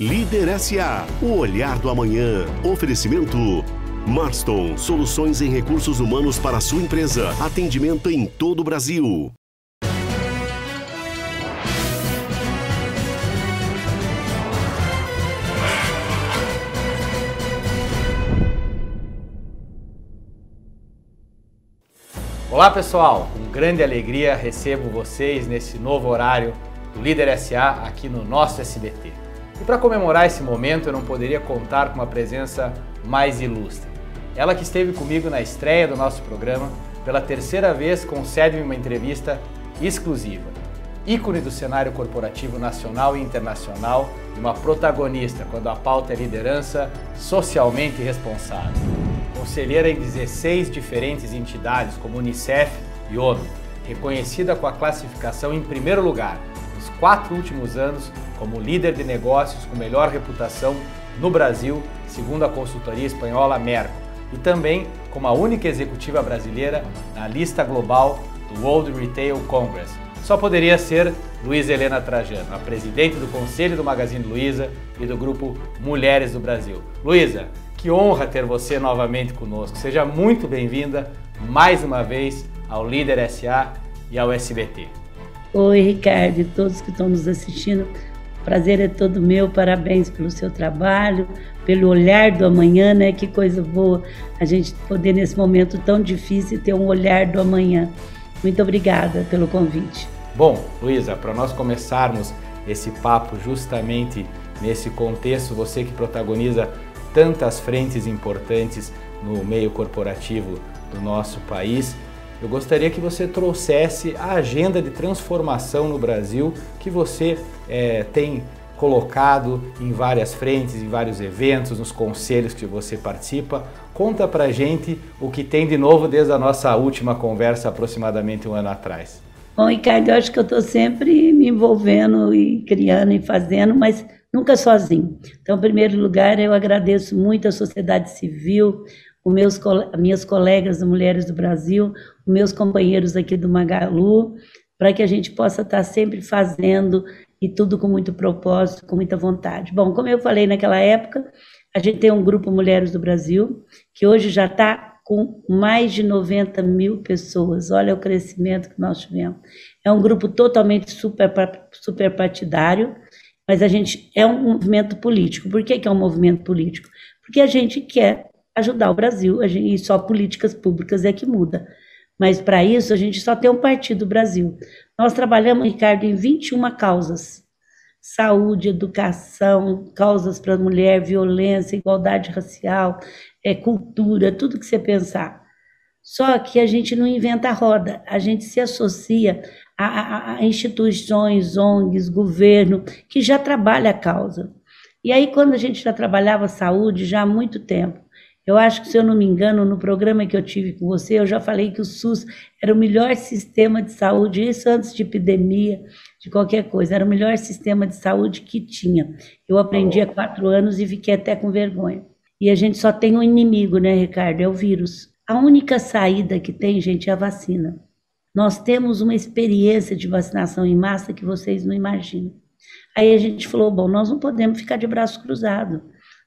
Líder SA, o olhar do amanhã. Oferecimento. Marston, soluções em recursos humanos para sua empresa. Atendimento em todo o Brasil. Olá pessoal, com grande alegria recebo vocês nesse novo horário do Líder SA aqui no nosso SBT. E para comemorar esse momento eu não poderia contar com uma presença mais ilustre. Ela que esteve comigo na estreia do nosso programa, pela terceira vez concede-me uma entrevista exclusiva. Ícone do cenário corporativo nacional e internacional e uma protagonista quando a pauta é liderança socialmente responsável conselheira em 16 diferentes entidades, como Unicef e ONU, reconhecida com a classificação em primeiro lugar quatro últimos anos como líder de negócios com melhor reputação no Brasil, segundo a consultoria espanhola Merco, e também como a única executiva brasileira na lista global do World Retail Congress. Só poderia ser Luísa Helena Trajano, a presidente do Conselho do Magazine Luiza e do grupo Mulheres do Brasil. Luísa, que honra ter você novamente conosco. Seja muito bem-vinda mais uma vez ao Líder SA e ao SBT. Oi, Ricardo e todos que estão nos assistindo. prazer é todo meu. Parabéns pelo seu trabalho, pelo olhar do amanhã, né? Que coisa boa a gente poder nesse momento tão difícil ter um olhar do amanhã. Muito obrigada pelo convite. Bom, Luísa, para nós começarmos esse papo justamente nesse contexto, você que protagoniza tantas frentes importantes no meio corporativo do nosso país. Eu gostaria que você trouxesse a agenda de transformação no Brasil que você é, tem colocado em várias frentes, em vários eventos, nos conselhos que você participa. Conta pra gente o que tem de novo desde a nossa última conversa, aproximadamente um ano atrás. Bom, Ricardo, eu acho que eu estou sempre me envolvendo e criando e fazendo, mas nunca sozinho. Então, em primeiro lugar, eu agradeço muito a sociedade civil, os meus, minhas colegas Mulheres do Brasil, meus companheiros aqui do Magalu, para que a gente possa estar sempre fazendo e tudo com muito propósito, com muita vontade. Bom, como eu falei naquela época, a gente tem um grupo Mulheres do Brasil, que hoje já está com mais de 90 mil pessoas. Olha o crescimento que nós tivemos. É um grupo totalmente super, super partidário, mas a gente é um movimento político. Por que, que é um movimento político? Porque a gente quer ajudar o Brasil, a gente, e só políticas públicas é que muda. Mas para isso a gente só tem um partido Brasil. Nós trabalhamos, Ricardo, em 21 causas. Saúde, educação, causas para a mulher, violência, igualdade racial, é, cultura, tudo que você pensar. Só que a gente não inventa a roda, a gente se associa a, a, instituições, ONGs, governo, que já trabalha a causa. E aí, quando a gente já trabalhava saúde já há muito tempo, eu acho que, se eu não me engano, no programa que eu tive com você, eu já falei que o SUS era o melhor sistema de saúde, isso antes de epidemia, de qualquer coisa, era o melhor sistema de saúde que tinha. Eu aprendi há quatro anos e fiquei até com vergonha. E a gente só tem um inimigo, né, Ricardo? É o vírus. A única saída que tem, gente, é a vacina. Nós temos uma experiência de vacinação em massa que vocês não imaginam. Aí a gente falou: bom, nós não podemos ficar de braço cruzado,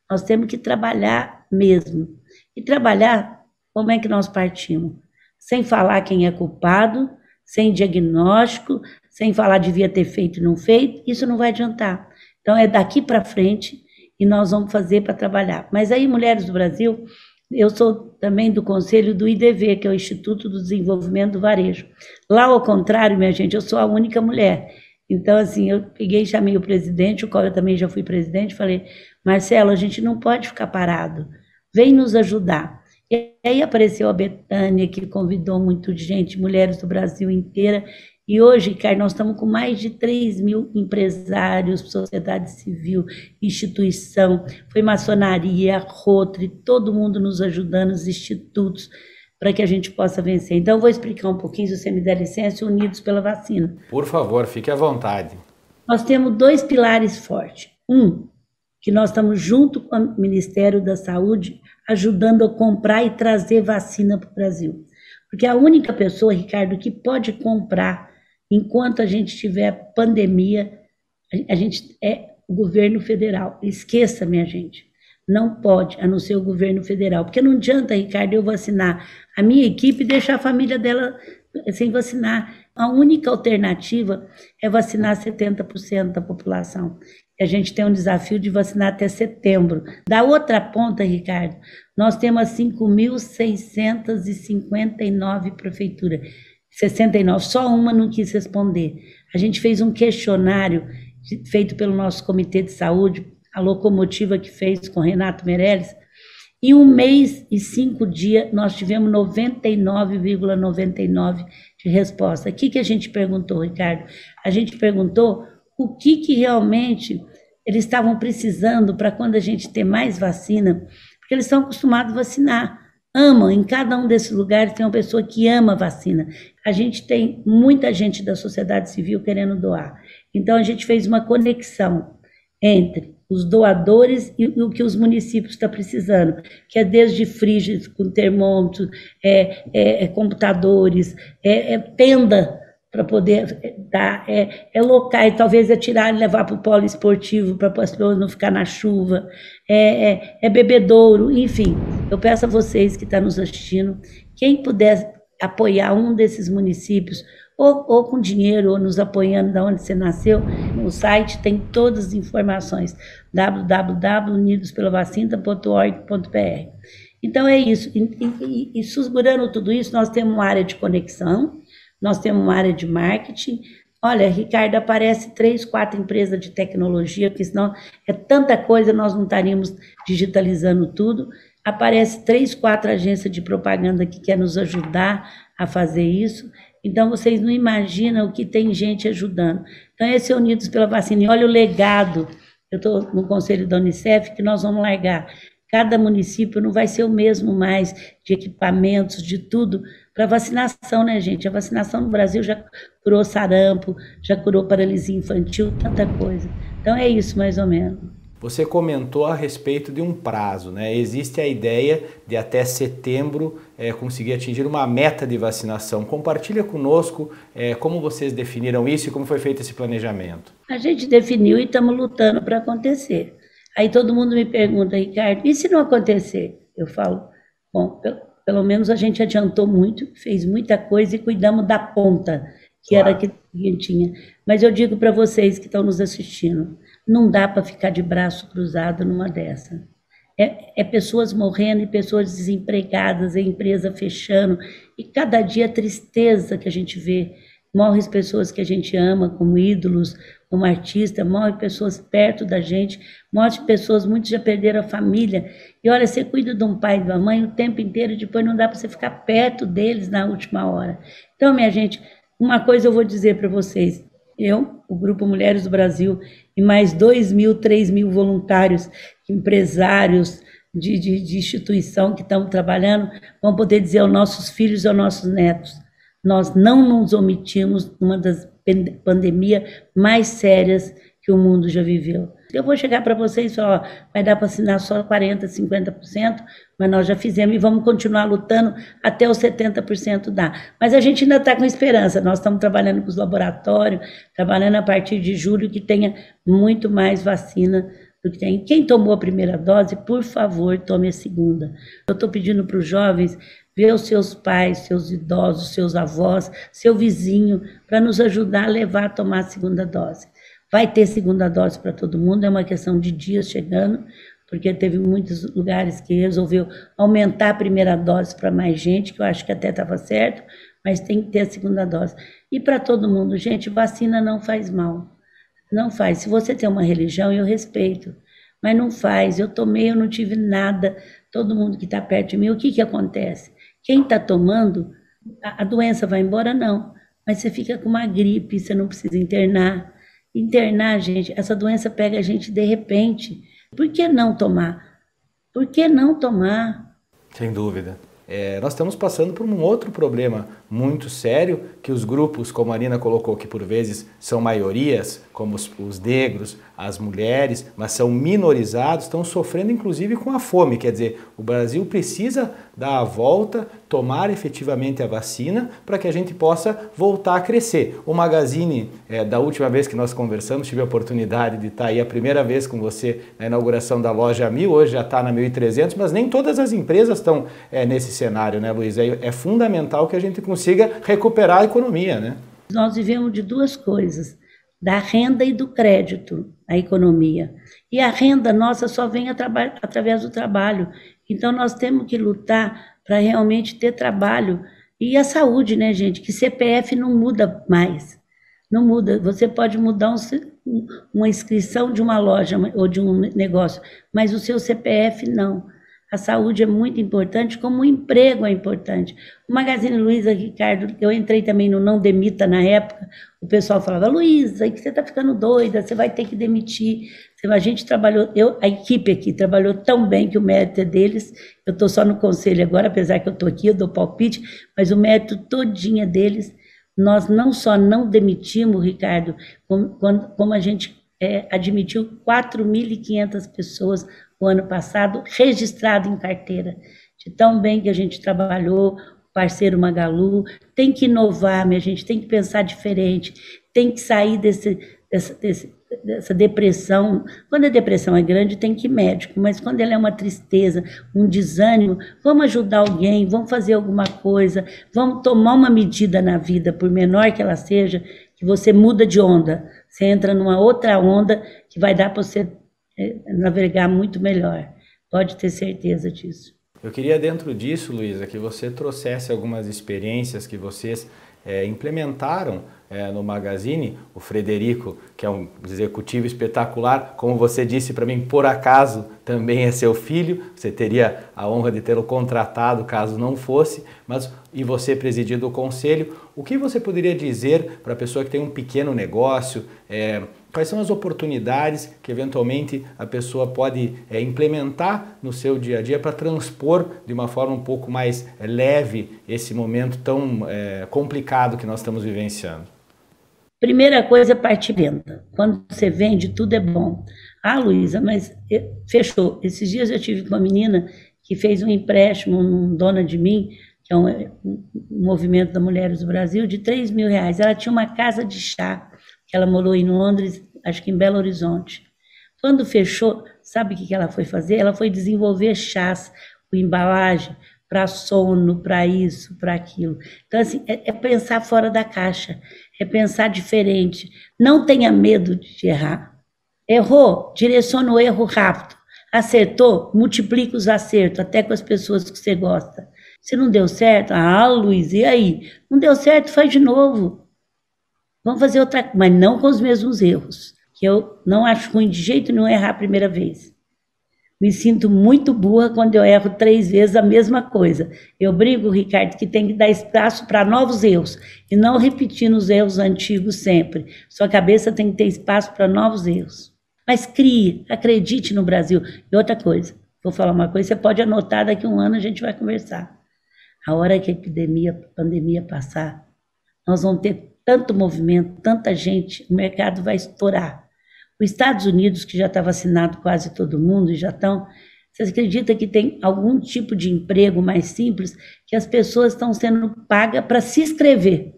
nós temos que trabalhar mesmo. E trabalhar, como é que nós partimos? Sem falar quem é culpado, sem diagnóstico, sem falar devia ter feito e não feito, isso não vai adiantar. Então é daqui para frente e nós vamos fazer para trabalhar. Mas aí, Mulheres do Brasil, eu sou também do conselho do IDV, que é o Instituto do Desenvolvimento do Varejo. Lá, ao contrário, minha gente, eu sou a única mulher. Então, assim, eu peguei chamei o presidente, o qual eu também já fui presidente, falei, Marcelo, a gente não pode ficar parado, vem nos ajudar. E aí apareceu a Betânia, que convidou muito gente, mulheres do Brasil inteira, e hoje, Ricardo, nós estamos com mais de 3 mil empresários, sociedade civil, instituição, foi maçonaria, Rotary, todo mundo nos ajudando, os institutos, para que a gente possa vencer. Então, eu vou explicar um pouquinho, se você me der licença, Unidos pela Vacina. Por favor, fique à vontade. Nós temos dois pilares fortes. Um, que nós estamos junto com o Ministério da Saúde, ajudando a comprar e trazer vacina para o Brasil. Porque a única pessoa, Ricardo, que pode comprar enquanto a gente tiver pandemia, a gente é o governo federal. Esqueça, minha gente. Não pode, a não ser o governo federal. Porque não adianta, Ricardo, eu vacinar a minha equipe e deixar a família dela sem vacinar. A única alternativa é vacinar 70% da população. A gente tem um desafio de vacinar até setembro. Da outra ponta, Ricardo, nós temos 5.659 prefeituras. 69, só uma não quis responder. A gente fez um questionário feito pelo nosso Comitê de Saúde, a locomotiva que fez com Renato Meirelles. Em um mês e cinco dias, nós tivemos 99,99 de resposta. O que, que a gente perguntou, Ricardo? A gente perguntou o que, que realmente eles estavam precisando para quando a gente ter mais vacina, porque eles estão acostumados a vacinar amam, em cada um desses lugares tem uma pessoa que ama vacina. A gente tem muita gente da sociedade civil querendo doar. Então a gente fez uma conexão entre os doadores e o que os municípios estão precisando, que é desde frígidos com termômetros, é, é, é computadores, é, é tenda para poder dar, é, é locais, talvez é tirar e levar para o polo esportivo para as pessoas não ficar na chuva, é, é, é bebedouro, enfim. Eu peço a vocês que estão nos assistindo, quem puder apoiar um desses municípios, ou, ou com dinheiro, ou nos apoiando da onde você nasceu, no site tem todas as informações, www.unidospelavacina.org.br. Então é isso. E, e, e, e tudo isso, nós temos uma área de conexão, nós temos uma área de marketing. Olha, Ricardo, aparece três, quatro empresas de tecnologia, porque senão é tanta coisa, nós não estaríamos digitalizando tudo. Aparece três, quatro agências de propaganda que quer nos ajudar a fazer isso. Então, vocês não imaginam o que tem gente ajudando. Então, esse é Unidos pela Vacina. E olha o legado. Eu estou no conselho da Unicef que nós vamos largar. Cada município não vai ser o mesmo mais de equipamentos, de tudo, para vacinação, né, gente? A vacinação no Brasil já curou sarampo, já curou paralisia infantil, tanta coisa. Então é isso, mais ou menos. Você comentou a respeito de um prazo, né? Existe a ideia de até setembro é, conseguir atingir uma meta de vacinação. Compartilha conosco é, como vocês definiram isso e como foi feito esse planejamento. A gente definiu e estamos lutando para acontecer. Aí todo mundo me pergunta, Ricardo, e se não acontecer? Eu falo, bom, pelo menos a gente adiantou muito, fez muita coisa e cuidamos da ponta, que claro. era que a gente tinha. Mas eu digo para vocês que estão nos assistindo, não dá para ficar de braço cruzado numa dessa. É, é, pessoas morrendo e pessoas desempregadas, a empresa fechando, e cada dia a tristeza que a gente vê. Morrem as pessoas que a gente ama como ídolos, como artista, morrem pessoas perto da gente, morrem pessoas, muitos já perderam a família. E olha, você cuida de um pai e de uma mãe o tempo inteiro, e depois não dá para você ficar perto deles na última hora. Então, minha gente, uma coisa eu vou dizer para vocês. Eu, o Grupo Mulheres do Brasil, e mais 2 mil, 3 mil voluntários, empresários de, de, de instituição que estão trabalhando, vão poder dizer aos nossos filhos e aos nossos netos: nós não nos omitimos numa das pandemias mais sérias que o mundo já viveu. Eu vou chegar para vocês e falar, ó, vai dar para assinar só 40%, 50%, mas nós já fizemos e vamos continuar lutando até os 70% dá. Mas a gente ainda está com esperança, nós estamos trabalhando com os laboratórios, trabalhando a partir de julho que tenha muito mais vacina do que tem. Quem tomou a primeira dose, por favor, tome a segunda. Eu estou pedindo para os jovens ver os seus pais, seus idosos, seus avós, seu vizinho, para nos ajudar a levar a tomar a segunda dose. Vai ter segunda dose para todo mundo, é uma questão de dias chegando, porque teve muitos lugares que resolveu aumentar a primeira dose para mais gente, que eu acho que até estava certo, mas tem que ter a segunda dose. E para todo mundo, gente, vacina não faz mal. Não faz. Se você tem uma religião, eu respeito, mas não faz. Eu tomei, eu não tive nada. Todo mundo que está perto de mim, o que, que acontece? Quem está tomando, a, a doença vai embora? Não. Mas você fica com uma gripe, você não precisa internar internar, gente, essa doença pega a gente de repente. Por que não tomar? Por que não tomar? Sem dúvida. É, nós estamos passando por um outro problema muito sério, que os grupos, como a Arina colocou, que por vezes são maiorias, como os, os negros, as mulheres, mas são minorizados, estão sofrendo inclusive com a fome. Quer dizer, o Brasil precisa dar a volta, tomar efetivamente a vacina para que a gente possa voltar a crescer. O Magazine, é, da última vez que nós conversamos, tive a oportunidade de estar aí a primeira vez com você na inauguração da loja 1000, hoje já está na 1300, mas nem todas as empresas estão é, nesse cenário, né, Luiz? É, é fundamental que a gente consiga recuperar a economia, né? Nós vivemos de duas coisas da renda e do crédito à economia. E a renda nossa só vem através do trabalho. Então nós temos que lutar para realmente ter trabalho. E a saúde, né, gente? Que CPF não muda mais. Não muda. Você pode mudar um, uma inscrição de uma loja ou de um negócio, mas o seu CPF não. A saúde é muito importante, como o emprego é importante. O Magazine Luiza, Ricardo, eu entrei também no Não Demita na época, o pessoal falava, Luiza, que você está ficando doida, você vai ter que demitir. A gente trabalhou, eu, a equipe aqui trabalhou tão bem que o mérito é deles. Eu estou só no conselho agora, apesar que eu estou aqui, eu dou palpite, mas o mérito todinho é deles. Nós não só não demitimos, Ricardo, como, como a gente é, admitiu 4.500 pessoas o ano passado, registrado em carteira. De tão bem que a gente trabalhou, parceiro Magalu, tem que inovar, minha gente, tem que pensar diferente, tem que sair desse, dessa, desse, dessa depressão. Quando a depressão é grande, tem que ir médico, mas quando ela é uma tristeza, um desânimo, vamos ajudar alguém, vamos fazer alguma coisa, vamos tomar uma medida na vida, por menor que ela seja, que você muda de onda, você entra numa outra onda que vai dar para você navegar muito melhor. Pode ter certeza disso. Eu queria, dentro disso, Luísa, que você trouxesse algumas experiências que vocês é, implementaram é, no Magazine. O Frederico, que é um executivo espetacular, como você disse para mim, por acaso também é seu filho. Você teria a honra de tê-lo contratado caso não fosse, mas e você presidindo o conselho. O que você poderia dizer para a pessoa que tem um pequeno negócio? É, Quais são as oportunidades que eventualmente a pessoa pode é, implementar no seu dia a dia para transpor de uma forma um pouco mais é, leve esse momento tão é, complicado que nós estamos vivenciando? Primeira coisa é partir venda. Quando você vende, tudo é bom. Ah, Luísa, mas fechou. Esses dias eu tive com uma menina que fez um empréstimo num Dona de Mim, que é um, um movimento da Mulheres do Brasil, de 3 mil reais. Ela tinha uma casa de chá, que ela morou em Londres acho que em Belo Horizonte. Quando fechou, sabe o que ela foi fazer? Ela foi desenvolver chás, embalagem, para sono, para isso, para aquilo. Então, assim, é, é, pensar fora da caixa, é pensar diferente. Não tenha medo de errar. Errou, direciona o erro rápido. Acertou, multiplica os acertos, até com as pessoas que você gosta. Se não deu certo, ah, Luiz, e aí? Não deu certo, faz de novo. Vamos fazer outra, mas não com os mesmos erros que eu não acho ruim de jeito nenhum errar a primeira vez. Me sinto muito burra quando eu erro três vezes a mesma coisa. Eu brigo, Ricardo, que tem que dar espaço para novos erros e não repetir os erros antigos sempre. Sua cabeça tem que ter espaço para novos erros. Mas crie, acredite no Brasil. E outra coisa, vou falar uma coisa, você pode anotar, daqui a um ano a gente vai conversar. A hora que a epidemia, pandemia passar, nós vamos ter tanto movimento, tanta gente, o mercado vai estourar. Os Estados Unidos, que já está vacinado quase todo mundo, já estão. Você acredita que tem algum tipo de emprego mais simples que as pessoas estão sendo pagas para se inscrever?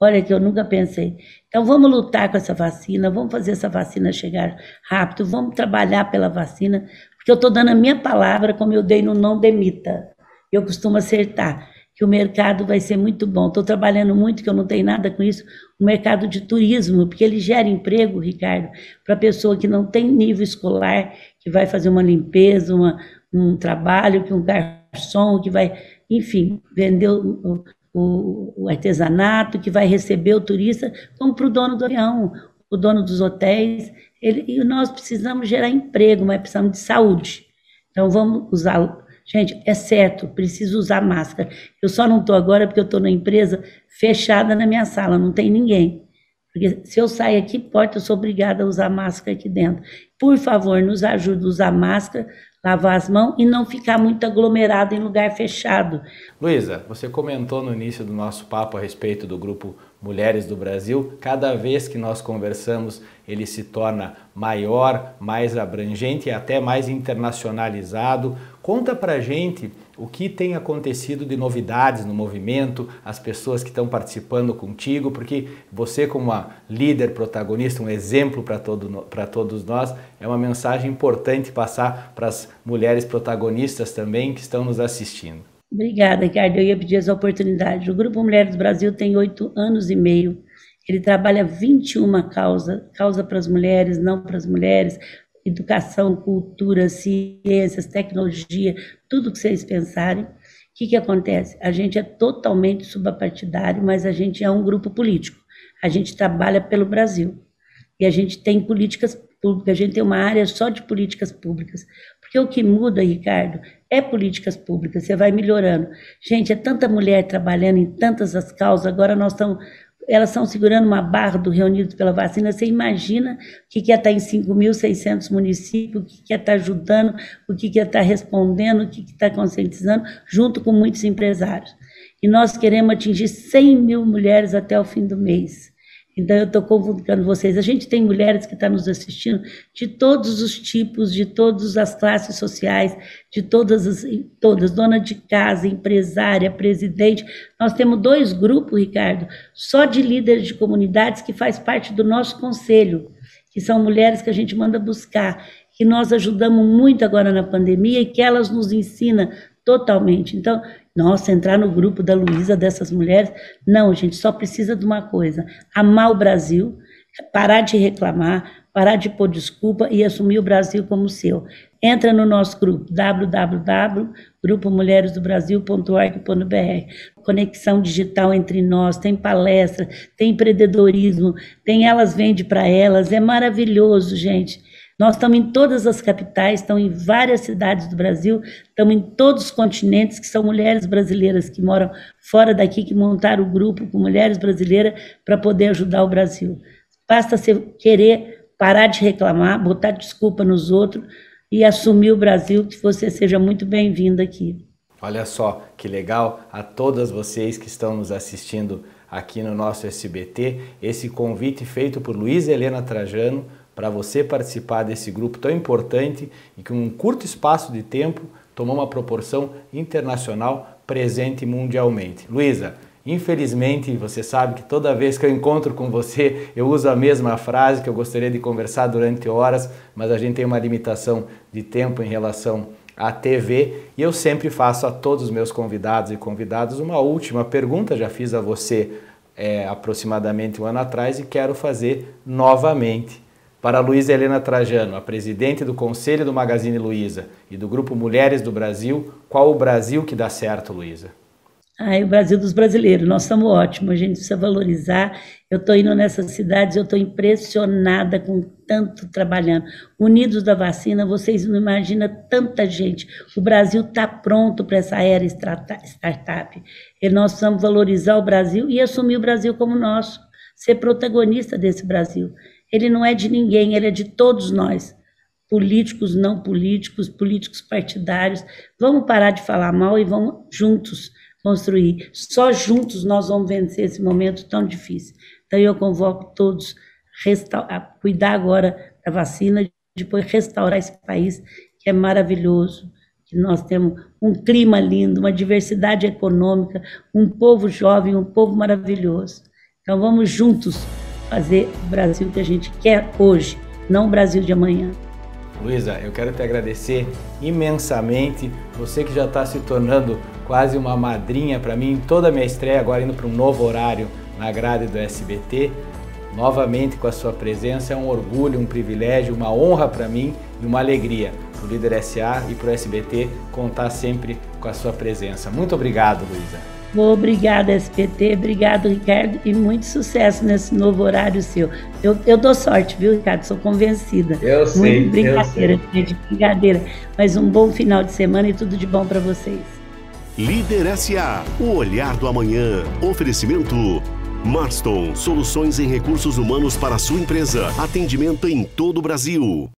Olha que eu nunca pensei. Então vamos lutar com essa vacina, vamos fazer essa vacina chegar rápido, vamos trabalhar pela vacina, porque eu estou dando a minha palavra, como eu dei no não demita. Eu costumo acertar que o mercado vai ser muito bom. Estou trabalhando muito, que eu não tenho nada com isso, o mercado de turismo, porque ele gera emprego, Ricardo, para pessoa que não tem nível escolar, que vai fazer uma limpeza, uma, um trabalho, que um garçom, que vai, enfim, vender o, o, o artesanato, que vai receber o turista, como para o dono do avião, o dono dos hotéis. Ele, e nós precisamos gerar emprego, mas precisamos de saúde. Então, vamos usar Gente, é certo, preciso usar máscara. Eu só não estou agora porque eu estou na empresa fechada na minha sala, não tem ninguém. Porque se eu sair aqui, porta, eu sou obrigada a usar máscara aqui dentro. por favor, nos ajude a usar máscara, lavar as mãos e não ficar muito aglomerado em lugar fechado. Luísa, você comentou no início do nosso papo a respeito do grupo Mulheres do Brasil. Cada vez que nós conversamos, ele se torna maior, mais abrangente e até mais internacionalizado. Conta pra gente o que tem acontecido de novidades no movimento, as pessoas que estão participando contigo, porque você, como uma líder protagonista, um exemplo para todo, todos nós, é uma mensagem importante passar para as mulheres protagonistas também que estão nos assistindo. Obrigada, Ricardo. Eu ia pedir essa oportunidade. O Grupo Mulheres do Brasil tem oito anos e meio. Ele trabalha 21 causas, causa para as mulheres, não para as mulheres, educação, cultura, ciências, tecnologia, tudo que vocês pensarem. O que, que acontece? A gente é totalmente subapartidário, mas a gente é um grupo político. A gente trabalha pelo Brasil. E a gente tem políticas públicas, a gente tem uma área só de políticas públicas. Porque o que muda, Ricardo, é políticas públicas, você vai melhorando. Gente, é tanta mulher trabalhando em tantas as causas, agora nós estamos elas estão segurando uma barra do Reunidos pela Vacina. Você imagina o que é estar em 5.600 municípios, o que é estar ajudando, o que é estar respondendo, o que está conscientizando, junto com muitos empresários. E nós queremos atingir 100 mil mulheres até o fim do mês. Então, eu estou convocando vocês. A gente tem mulheres que estão tá nos assistindo de todos os tipos, de todas as classes sociais, de todas as todas, dona de casa, empresária, presidente. Nós temos dois grupos, Ricardo, só de líderes de comunidades que faz parte do nosso conselho, que são mulheres que a gente manda buscar, que nós ajudamos muito agora na pandemia e que elas nos ensinam totalmente. Então, nossa, entrar no grupo da Luísa, dessas mulheres. Não, gente, só precisa de uma coisa: amar o Brasil, parar de reclamar, parar de pôr desculpa e assumir o Brasil como seu. Entra no nosso grupo www.grupomulheresdobrasil.org.br. Conexão digital entre nós, tem palestra, tem empreendedorismo, tem elas vende para elas, é maravilhoso, gente. Nós estamos em todas as capitais, estamos em várias cidades do Brasil, estamos em todos os continentes, que são mulheres brasileiras que moram fora daqui, que montaram o grupo com mulheres brasileiras para poder ajudar o Brasil. Basta você querer parar de reclamar, botar desculpa nos outros e assumir o Brasil, que você seja muito bem-vindo aqui. Olha só que legal a todas vocês que estão nos assistindo aqui no nosso SBT, esse convite feito por Luiz Helena Trajano, para você participar desse grupo tão importante e que, em um curto espaço de tempo, tomou uma proporção internacional presente mundialmente. Luísa, infelizmente, você sabe que toda vez que eu encontro com você, eu uso a mesma frase que eu gostaria de conversar durante horas, mas a gente tem uma limitação de tempo em relação à TV e eu sempre faço a todos os meus convidados e convidadas uma última pergunta, já fiz a você é, aproximadamente um ano atrás e quero fazer novamente para Luísa Helena Trajano, a presidente do Conselho do Magazine Luiza e do Grupo Mulheres do Brasil, qual o Brasil que dá certo, Luísa? Ah, é o Brasil dos brasileiros, nós estamos ótimos, a gente precisa valorizar. Eu estou indo nessas cidades, eu estou impressionada com tanto trabalhando. Unidos da vacina, vocês não imaginam tanta gente. O Brasil está pronto para essa era startup. E nós precisamos valorizar o Brasil e assumir o Brasil como nosso, ser protagonista desse Brasil. Ele não é de ninguém, ele é de todos nós. Políticos, não políticos, políticos partidários. Vamos parar de falar mal e vamos juntos construir. Só juntos nós vamos vencer esse momento tão difícil. Então eu convoco todos a cuidar agora da vacina, depois restaurar esse país que é maravilhoso, que nós temos um clima lindo, uma diversidade econômica, um povo jovem, um povo maravilhoso. Então vamos juntos fazer o Brasil que a gente quer hoje, não o Brasil de amanhã. Luísa, eu quero te agradecer imensamente. Você que já está se tornando quase uma madrinha para mim, toda a minha estreia agora indo para um novo horário na grade do SBT. Novamente com a sua presença, é um orgulho, um privilégio, uma honra para mim e uma alegria para o Líder SA e para o SBT contar sempre com a sua presença. Muito obrigado, Luísa. Obrigada, SPT. Obrigado, Ricardo. E muito sucesso nesse novo horário seu. Eu, eu dou sorte, viu, Ricardo? Sou convencida. Eu sei. Muito brincadeira, gente. Brincadeira. Mas um bom final de semana e tudo de bom para vocês. Líder SA, o olhar do amanhã. Oferecimento. Marston, soluções em recursos humanos para a sua empresa. Atendimento em todo o Brasil.